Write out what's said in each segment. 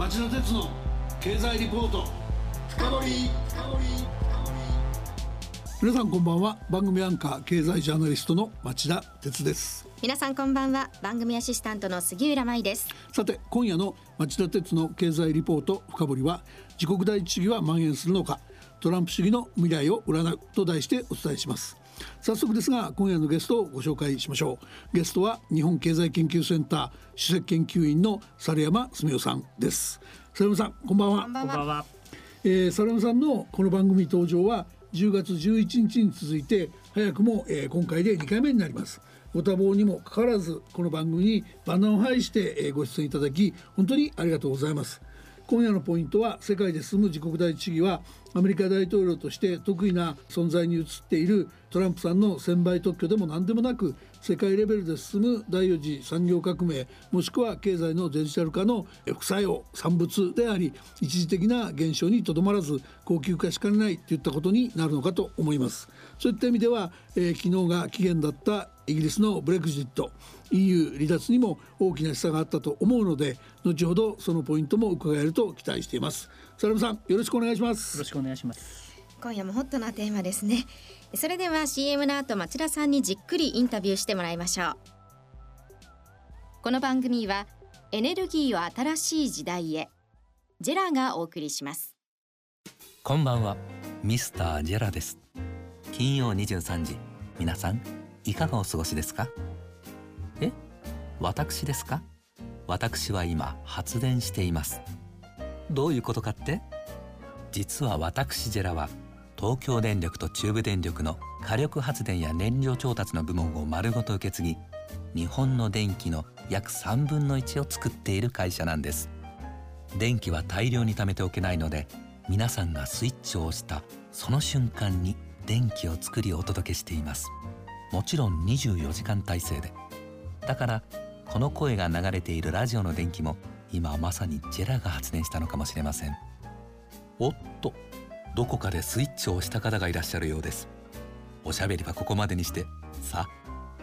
町田鉄の経済リポート。深掘皆さんこんばんは。番組アンカー経済ジャーナリストの町田鉄です。皆さんこんばんは。番組アシスタントの杉浦舞です。さて今夜の町田鉄の経済リポート深掘は自国第一主義は蔓延するのかトランプ主義の未来を占うと題してお伝えします早速ですが今夜のゲストをご紹介しましょう。ゲストは日本経済研究センター首席研究員の猿山澄夫さんです。猿山さんこんばんは。こんばんは。えー、猿山さんのこの番組登場は10月11日に続いて早くも、えー、今回で2回目になります。ご多忙にもかかわらずこの番組にバナーを配して、えー、ご出演いただき本当にありがとうございます今夜のポイントは世界で進む自国第一主義はアメリカ大統領として得意な存在に移っているトランプさんの専売特許でも何でもなく世界レベルで進む第4次産業革命もしくは経済のデジタル化の副作用産物であり一時的な現象にとどまらず高級化しかねないといったことになるのかと思います。そういった意味では、えー、昨日が期限だったイギリスのブレグジット。EU 離脱にも大きな示唆があったと思うので後ほどそのポイントも伺えると期待しています。サラムさんよろしくお願いします。よろしくお願いします。今夜もホットなテーマですね。それでは CM の後町田さんにじっくりインタビューしてもらいましょう。この番組はエネルギーを新しい時代へジェラがお送りします。こんばんはミスタージェラです金曜23時。皆さんいかがお過ごしですか？え？私ですか？私は今発電しています。どういうことかって？実は私ジェラは東京電力と中部電力の火力発電や燃料調達の部門を丸ごと受け継ぎ日本の電気の約3分の1を作っている会社なんです。電気は大量に貯めておけないので皆さんがスイッチを押したその瞬間に電気を作りお届けしています。もちろん24時間体制で。だからこの声が流れているラジオの電気も今まさにジェラが発電したのかもしれません。おっとどこかでスイッチを押した方がいらっしゃるようです。おしゃべりはここまでにしてさあ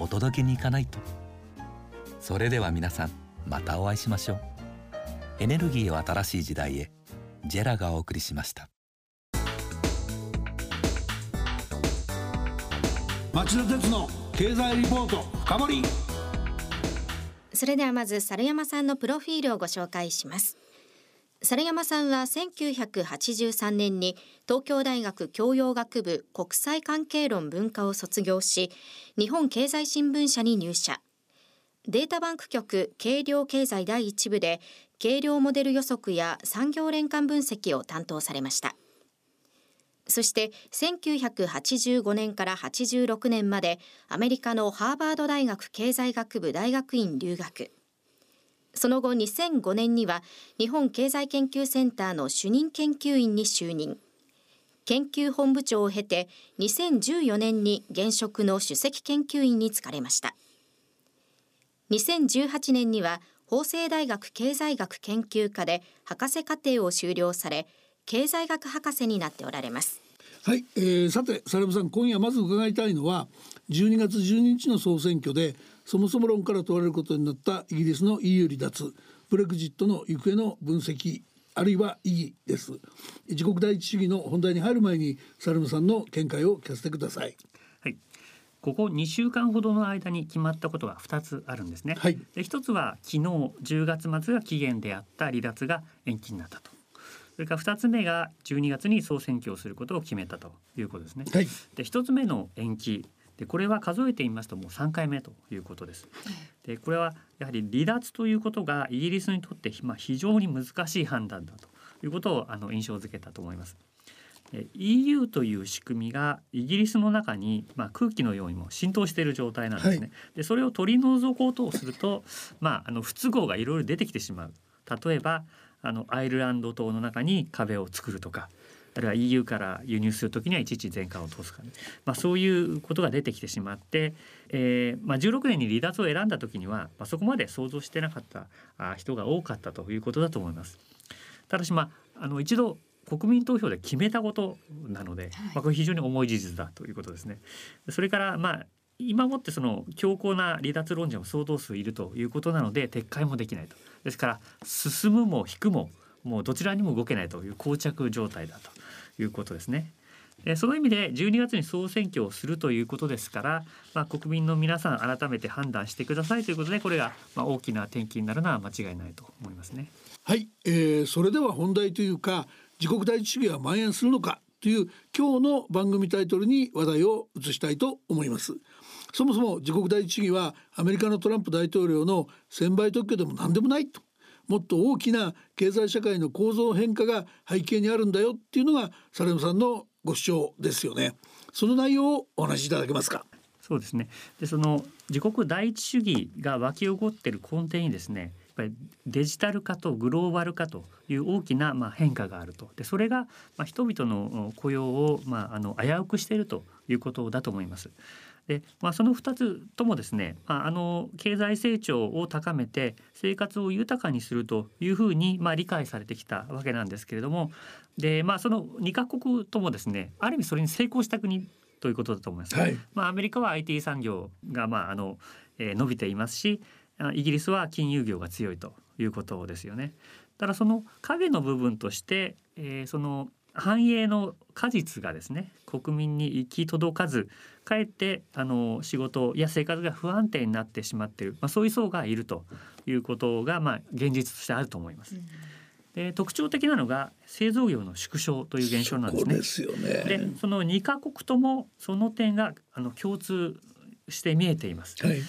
お届けに行かないと。それでは皆さんまたお会いしましょう。エネルギーを新しい時代へジェラがお送りしました。町田鉄の経済リポート深掘それではまず猿山さんのプロフィールをご紹介します。猿山さんは1983年に東京大学教養学部国際関係論文科を卒業し日本経済新聞社に入社。データバンク局軽量経済第一部で軽量モデル予測や産業連関分析を担当されました。そして1985年から86年までアメリカのハーバード大学経済学部大学院留学。その後2005年には日本経済研究センターの主任研究員に就任。研究本部長を経て2014年に現職の首席研究員に就かれました。2018年には法政大学経済学研究科で博士課程を修了され経済学博士になっておられます。はい、えー、さてサラブさん今夜まず伺いたいのは12月12日の総選挙でそもそも論から問われることになったイギリスの EU 離脱ブレグジットの行方の分析あるいは意義です。自国第一主義の本題に入る前にサルムさんの見解を聞かせてください。はい。ここ2週間ほどの間に決まったことが2つあるんですね、はい、で1つは昨日10月末が期限であった離脱が延期になったとそれから2つ目が12月に総選挙をすることを決めたということですね。はい、で1つ目の延期でこれは数えてみますともう3回目ということです。でこれはやはり離脱ということがイギリスにとって、まあ、非常に難しい判断だということをあの印象づけたと思います。EU という仕組みがイギリスの中に、まあ、空気のようにも浸透している状態なんですね。はい、でそれを取り除こうとすると、まあ、あの不都合がいろいろ出てきてしまう。例えばあのアイルランド島の中に壁を作るとかあるいは EU から輸入する時にはいちいち全館を通すか、ね、まあ、そういうことが出てきてしまって、えーまあ、16年に離脱を選んだ時には、まあ、そこまで想像してなかったあ人が多かったということだと思います。ただし、まあ、あの一度国民投票で決めたことなので、まあ、これ非常に重い事実だということですね。それからまあ今もってその強硬な離脱論者も相当数いるということなので撤回もできないとですから進むも引くももうどちらにも動けないという膠着状態だということですね。その意味で12月に総選挙をするということですから、まあ、国民の皆さん改めて判断してくださいということでこれがまあ大きな転機になるのは間違いないと思いますね。はい、えー、それでは本題というか自国第一主義は蔓延するのかという今日の番組タイトルに話題を移したいと思います。そもそも自国第一主義はアメリカのトランプ大統領の専売特許でも何でもないと。もっと大きな経済社会の構造変化が背景にあるんだよっていうのがサレムさんのご主張ですよね。その内容をお話しいただけますか？そうですね。でその自国第一主義が湧き起こっている根底にですねぱりデジタル化とグローバル化という大きなまあ変化があるとでそれがまあ人々の雇用をまああの危うくしているということだと思います。でまあ、その2つともですね、まあ、あの経済成長を高めて生活を豊かにするというふうに、まあ、理解されてきたわけなんですけれどもで、まあ、その2カ国ともですねある意味それに成功した国ということだと思います。はい、まあ、アメリカは IT 産業が、まああのえー、伸びていますしイギリスは金融業が強いということですよね。ただその影の部分として、えー、その繁栄の果実がですね国民に行き届かずかえってあの仕事や生活が不安定になってしまっている、まあ、そういう層がいるということが、まあ、現実としてあると思います。で特徴的なのが製造業の縮小という現象なんですね。ですよねでその2カ国ともその点があの共通して見えています。はい、で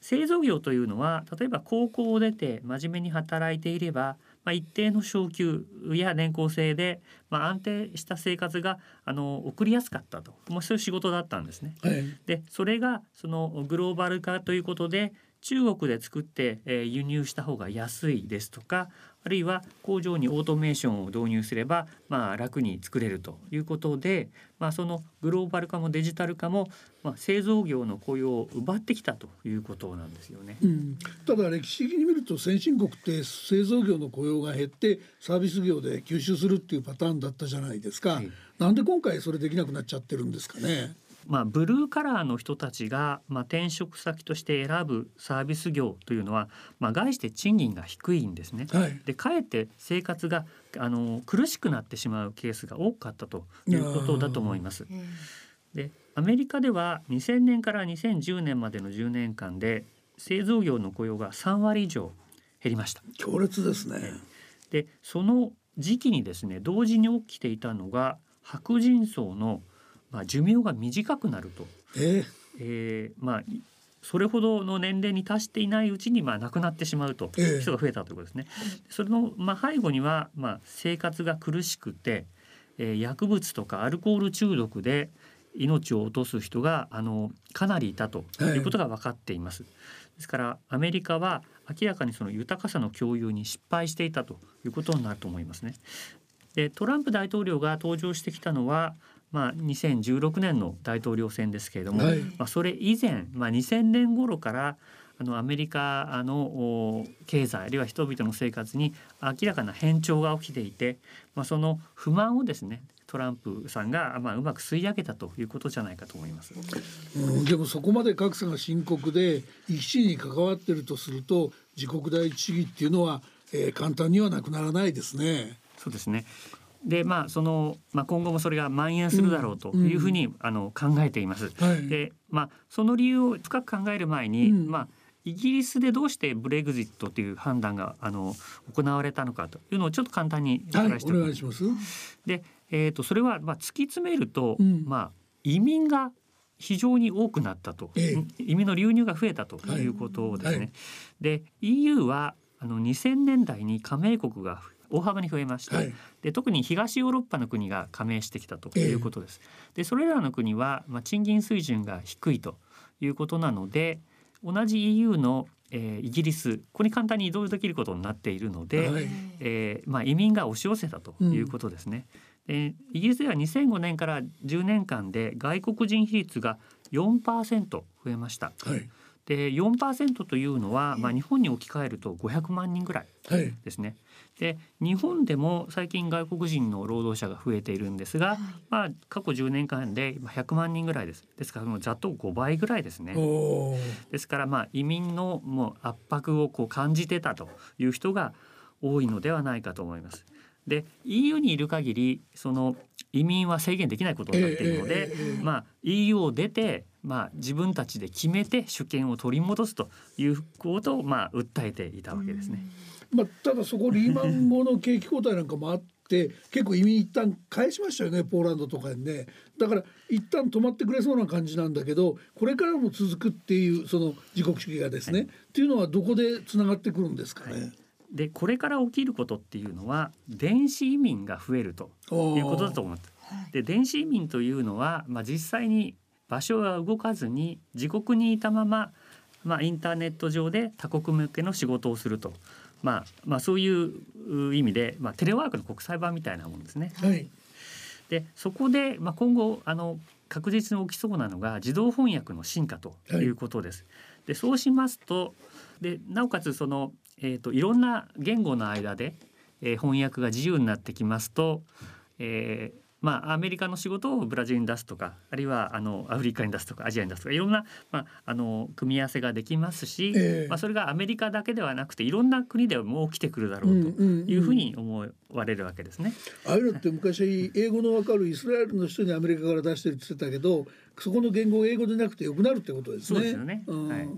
製造業というのは例えば高校を出て真面目に働いていればまあ、一定の昇給や年功制で、まあ、安定した生活があの送りやすかったと、まあ、そういう仕事だったんですね。はい、でそれがそのグローバル化ということで中国で作って、えー、輸入した方が安いですとかあるいは工場にオートメーションを導入すれば、まあ、楽に作れるということで、まあ、そのグローバル化もデジタル化も、まあ、製造業の雇用を奪ってきたということなんですよね、うん、ただ歴史的に見ると先進国って製造業の雇用が減ってサービス業で吸収するっていうパターンだったじゃないですか、はい、なんで今回それできなくなっちゃってるんですかね。まあ、ブルーカラーの人たちが、まあ、転職先として選ぶサービス業というのは、まあ、概して賃金が低いんですね。はい、でかえって生活があの苦しくなってしまうケースが多かったということだと思います。でアメリカでは2000年から2010年までの10年間で製造業の雇用が3割以上減りました。強烈ですね。でその時期にですね同時に起きていたのが白人層のまあ、寿命が短くなると、えー、えー、まあ、それほどの年齢に達していないうちにまあ亡くなってしまうと人が増えたということですね。えー、それのまあ背後にはまあ生活が苦しくて、えー、薬物とかアルコール中毒で命を落とす人があのかなりいたということが分かっています。はい、ですからアメリカは明らかにその豊かさの共有に失敗していたということになると思いますね。でトランプ大統領が登場してきたのはまあ、2016年の大統領選ですけれども、はい、まあ、それ以前、まあ、2000年頃からあのアメリカの経済あるいは人々の生活に明らかな変調が起きていて、まあ、その不満をですねトランプさんが、まあ、うまく吸い上げたということじゃないかと思います。うん、でもそこまで格差が深刻で生き死に関わっているとすると自国第一主義っていうのは、えー、簡単にはなくならないですね。そうですね。でまあその、まあ、今後もそれが蔓延するだろうというふうに、うん、あの考えています。はい、でまあその理由を深く考える前に、うん、まあイギリスでどうしてブレグジットという判断があの行われたのかというのをちょっと簡単にお願いしておきます。で、えーと、それはまあ突き詰めると、うん、まあ移民が非常に多くなったと、ええ、移民の流入が増えたとい。うことですね。はい。はい、で EU はあの2000年代に加盟国が大幅に増えました、はい、で特に東ヨーロッパの国が加盟してきたということです。えー、でそれらの国は、まあ、賃金水準が低いということなので同じ EU のえー、イギリスここに簡単に移動できることになっているので、はい、えー、まあ、移民が押し寄せたということですね。うん、イギリスでは2005年から10年間で外国人比率が4%増えました。はいで4%というのは、まあ、日本に置き換えると500万人ぐらいですね。はい、で日本でも最近外国人の労働者が増えているんですが、はい、まあ、過去10年間で100万人ぐらいです。ですからざっと5倍ぐらいですね。ですからまあ移民のもう圧迫をこう感じてたという人が多いのではないかと思います。で EU にいる限りその移民は制限できないことになっているので、ええええええまあ、EU を出て、まあ、自分たちで決めて主権を取り戻すということを、まあ、訴えていたわけですね。まあ、ただそこリーマン後の景気後退なんかもあって 結構移民一旦返しましたよねポーランドとかにねだから一旦止まってくれそうな感じなんだけどこれからも続くっていうその自国主義がですね、っていうのはどこでつながってくるんですかね？でこれから起きることっていうのは電子移民が増えるということだと思います。で電子移民というのは、まあ、実際に場所が動かずに自国にいたまま、まあ、インターネット上で他国向けの仕事をすると、まあまあ、そういう意味で、まあ、テレワークの国際版みたいなもんですね。はい、でそこで、まあ、今後あの確実に起きそうなのが自動翻訳の進化ということです。でそうしますとでなおかつその、えー、といろんな言語の間で、えー翻訳が自由になってきますと、えーまあ、アメリカの仕事をブラジルに出すとかあるいはあのアフリカに出すとかアジアに出すとかいろんな、まあ、あの組み合わせができますし、ええ。まあ、それがアメリカだけではなくていろんな国でも起きてくるだろうというふうに思われるわけですね。ああいうのって昔英語のわかるイスラエルの人にアメリカから出してるって言ってたけどそこの言語が英語でなくてよくなるってことですね。そうですよね。うん。はい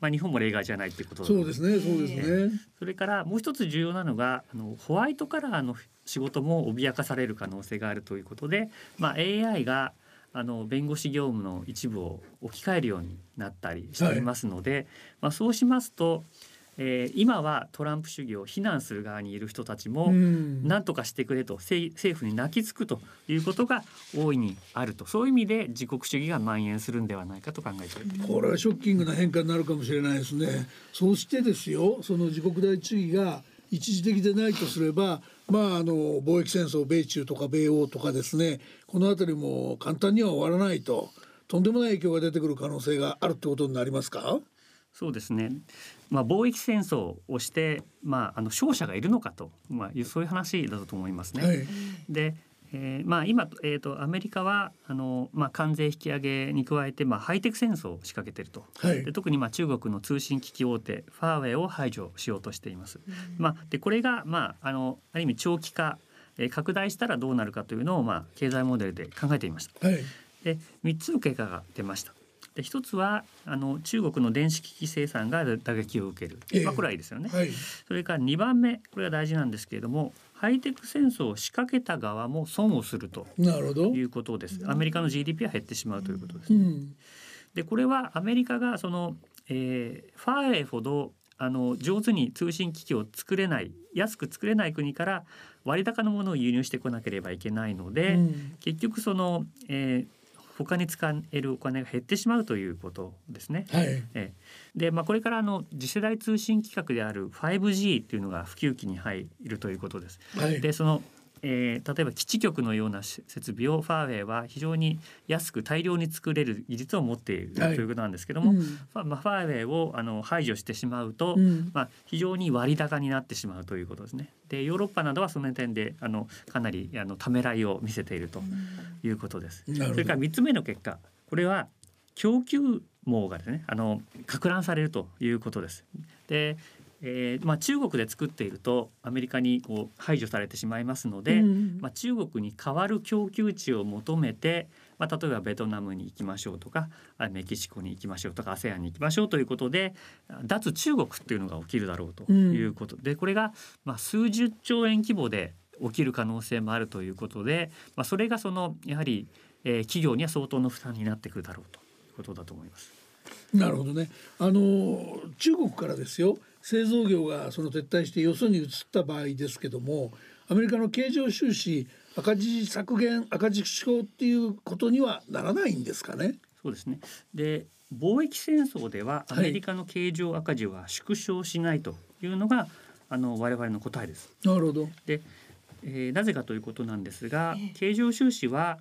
まあ、日本も例外じゃないってことそうですね、そうですね。それからもう一つ重要なのがあのホワイトカラーの仕事も脅かされる可能性があるということで、まあ、AI があの弁護士業務の一部を置き換えるようになったりしていますので、まあ、そうしますと、えー今はトランプ主義を非難する側にいる人たちも、うん何とかしてくれと政政府に泣きつくということが大いにあるとそういう意味で自国主義が蔓延するんではないかと考えています。これはショッキングな変化になるかもしれないですね。そうしてですよ、その自国第一主義が一時的でないとすれば、まああの貿易戦争米中とか米欧とかですね、この辺りも簡単には終わらないと。とんでもない影響が出てくる可能性があるってことになりますか？そうですね、まあ、貿易戦争をして、まあ、あの勝者がいるのかと、まあ、いうそういう話だと思いますね。はい。で、えーまあ、今、えー、とアメリカはあの、まあ、関税引き上げに加えて、まあ、ハイテク戦争を仕掛けていると。はいで。特にまあ中国の通信機器大手ファーウェイを排除しようとしています。まあ、でこれが、まあ、あのある意味長期化、えー拡大したらどうなるかというのを、まあ、経済モデルで考えていました。はい。で3つの結果が出ました。で一つはあの中国の電子機器生産が打撃を受ける、ええまあ、これはいいですよね。はい。それから2番目これが大事なんですけれどもハイテク戦争を仕掛けた側も損をすると。いうことです。アメリカの GDP は減ってしまうということです。うん。でこれはアメリカがその、えーファーウェイほどあの上手に通信機器を作れない安く作れない国から割高のものを輸入してこなければいけないので、うん結局その、えー他に使えるお金が減ってしまうということですね。はい。ええで、まあ、これからあの次世代通信規格である 5G っていうのが普及期に入るということです。はい。でその、えー例えば基地局のようなし設備をファーウェイは非常に安く大量に作れる技術を持っているとはいいうことなんですけども、うんファまあ、ファーウェイをあの排除してしまうと、うんまあ、非常に割高になってしまうということですね。でヨーロッパなどはその点であのかなりあのためらいを見せているということです。なるほどそれから3つ目の結果これは供給網がですねあの拡乱されるということです。でえーまあ、中国で作っているとアメリカにこう排除されてしまいますので、うんまあ、中国に代わる供給地を求めて、まあ、例えばベトナムに行きましょうとかあメキシコに行きましょうとか ASEAN に行きましょうということで脱中国っていうのが起きるだろうということ、でこれが、まあ、数十兆円規模で起きる可能性もあるということで、まあ、それがそのやはり、えー企業には相当の負担になってくるだろうということだと思います。なるほどね。あの中国からですよ製造業がその撤退してよそに移った場合ですけどもアメリカの経常収支赤字削減赤字縮小っていうことにはならないんですかね？そうですねで貿易戦争でははいアメリカの経常赤字は縮小しないというのが、あの我々の答えです。なるほど。で、えーなぜかということなんですが経常収支は、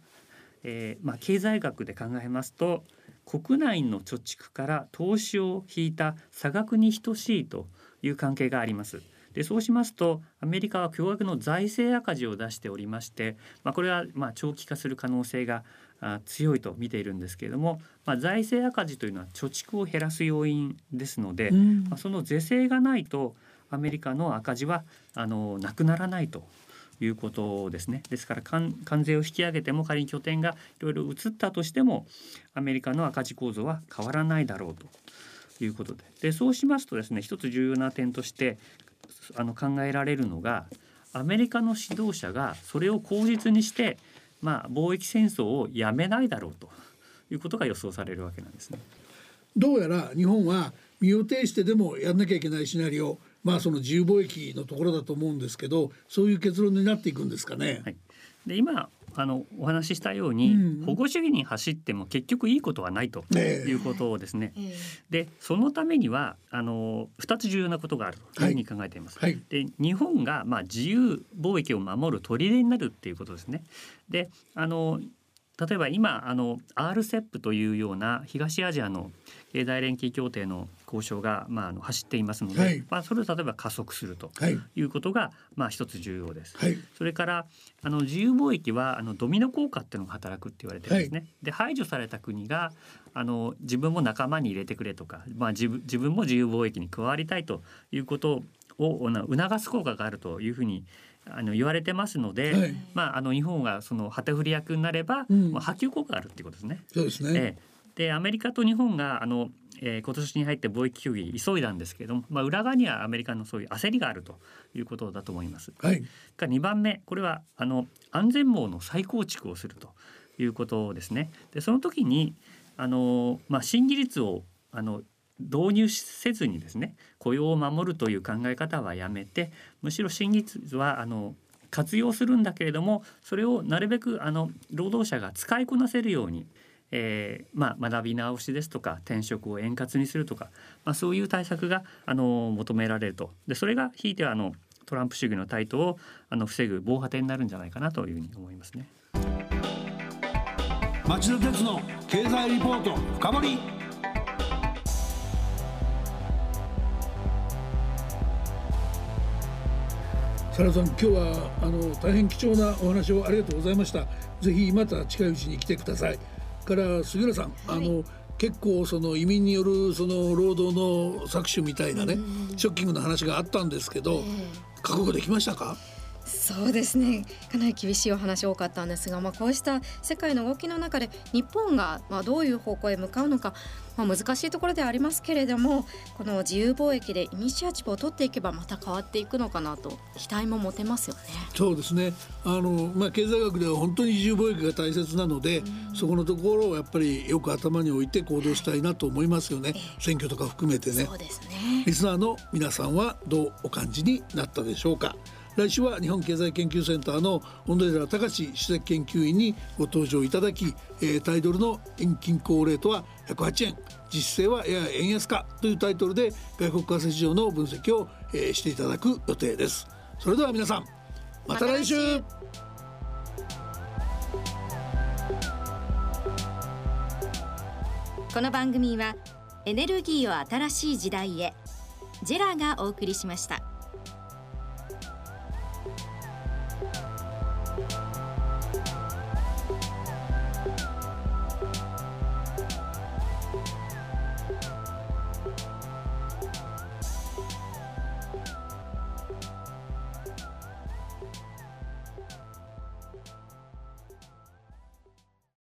えーまあ、経済学で考えますと国内の貯蓄から投資を引いた差額に等しいという関係があります。でそうしますとアメリカは巨額の財政赤字を出しておりまして、まあ、これはまあ長期化する可能性があ強いと見ているんですけれども、まあ、財政赤字というのは貯蓄を減らす要因ですので、うんまあ、その是正がないとアメリカの赤字はあのなくならないということですね。ですから関税を引き上げても仮に拠点がいろいろ移ったとしてもアメリカの赤字構造は変わらないだろうということででそうしますとですね一つ重要な点としてあの考えられるのがアメリカの指導者がそれを口実にして、まあ、貿易戦争をやめないだろうということが予想されるわけなんですね。どうやら日本は身を挺してでもやんなきゃいけないシナリオまあその自由貿易のところだと思うんですけどそういう結論になっていくんですかね。はい、で今あのお話ししたように、うん、保護主義に走っても結局いいことはないということですね。えー、でそのためにはあの2つ重要なことがあるというふうに考えています。はいはい、で日本がまあ自由貿易を守る砦になるっていうことですね。であの例えば今あの RCEP というような東アジアの経済連携協定の交渉が、まあ、あの走っていますので、はい、まあ、それを例えば加速するということが、まあ、一つ重要です。はい、それからあの自由貿易はあのドミノ効果っていうのが働くって言われてるんですね。はい、で排除された国があの自分も仲間に入れてくれとか、まあ、自分自分も自由貿易に加わりたいということを促す効果があるというふうにあの言われてますので、はい、まああの日本がその旗振り役になれば、うん、まあ波及効果があるっていうことですね。そうですね。えー、でアメリカと日本があの、えー、今年に入って貿易協議急いだんですけれども、まあ裏側にはアメリカのそういう焦りがあるということだと思います。はい。が2番目これはあの安全網の再構築をするということですね。でその時にあのまあ新技術をあの導入せずにですね雇用を守るという考え方はやめてむしろ新技術はあの活用するんだけれどもそれをなるべくあの労働者が使いこなせるように、えーまあ、学び直しですとか転職を円滑にするとか、まあ、そういう対策があの求められるとでそれがひいてはあのトランプ主義の台頭をあの防ぐ防波堤になるんじゃないかなというふうに思いますね。町田鉄の経済リポート深掘原さん今日はあの大変貴重なお話をありがとうございました。ぜひまた近いうちに来てください。から杉浦さん、はい、あの結構その移民によるその労働の搾取みたいなね、ショッキングな話があったんですけど、えー、覚悟できましたか？そうですねかなり厳しいお話多かったんですが、まあ、こうした世界の動きの中で日本がまあどういう方向へ向かうのか、まあ、難しいところではありますけれどもこの自由貿易でイニシアチブを取っていけばまた変わっていくのかなと期待も持てますよね。そうですねあの、まあ、経済学では本当に自由貿易が大切なので、そこのところをやっぱりよく頭に置いて行動したいなと思いますよね、選挙とか含めてね。そうですねリスナーの皆さんはどうお感じになったでしょうか。来週は日本経済研究センターの小野寺隆首席研究員にご登場いただき、えー、タイドルの遠近行レートは108円。実勢はやや円安かというタイトルで外国為替市場の分析を、えー、していただく予定です。それでは皆さんまた来週。この番組はエネルギーを新しい時代へジェラがお送りしました。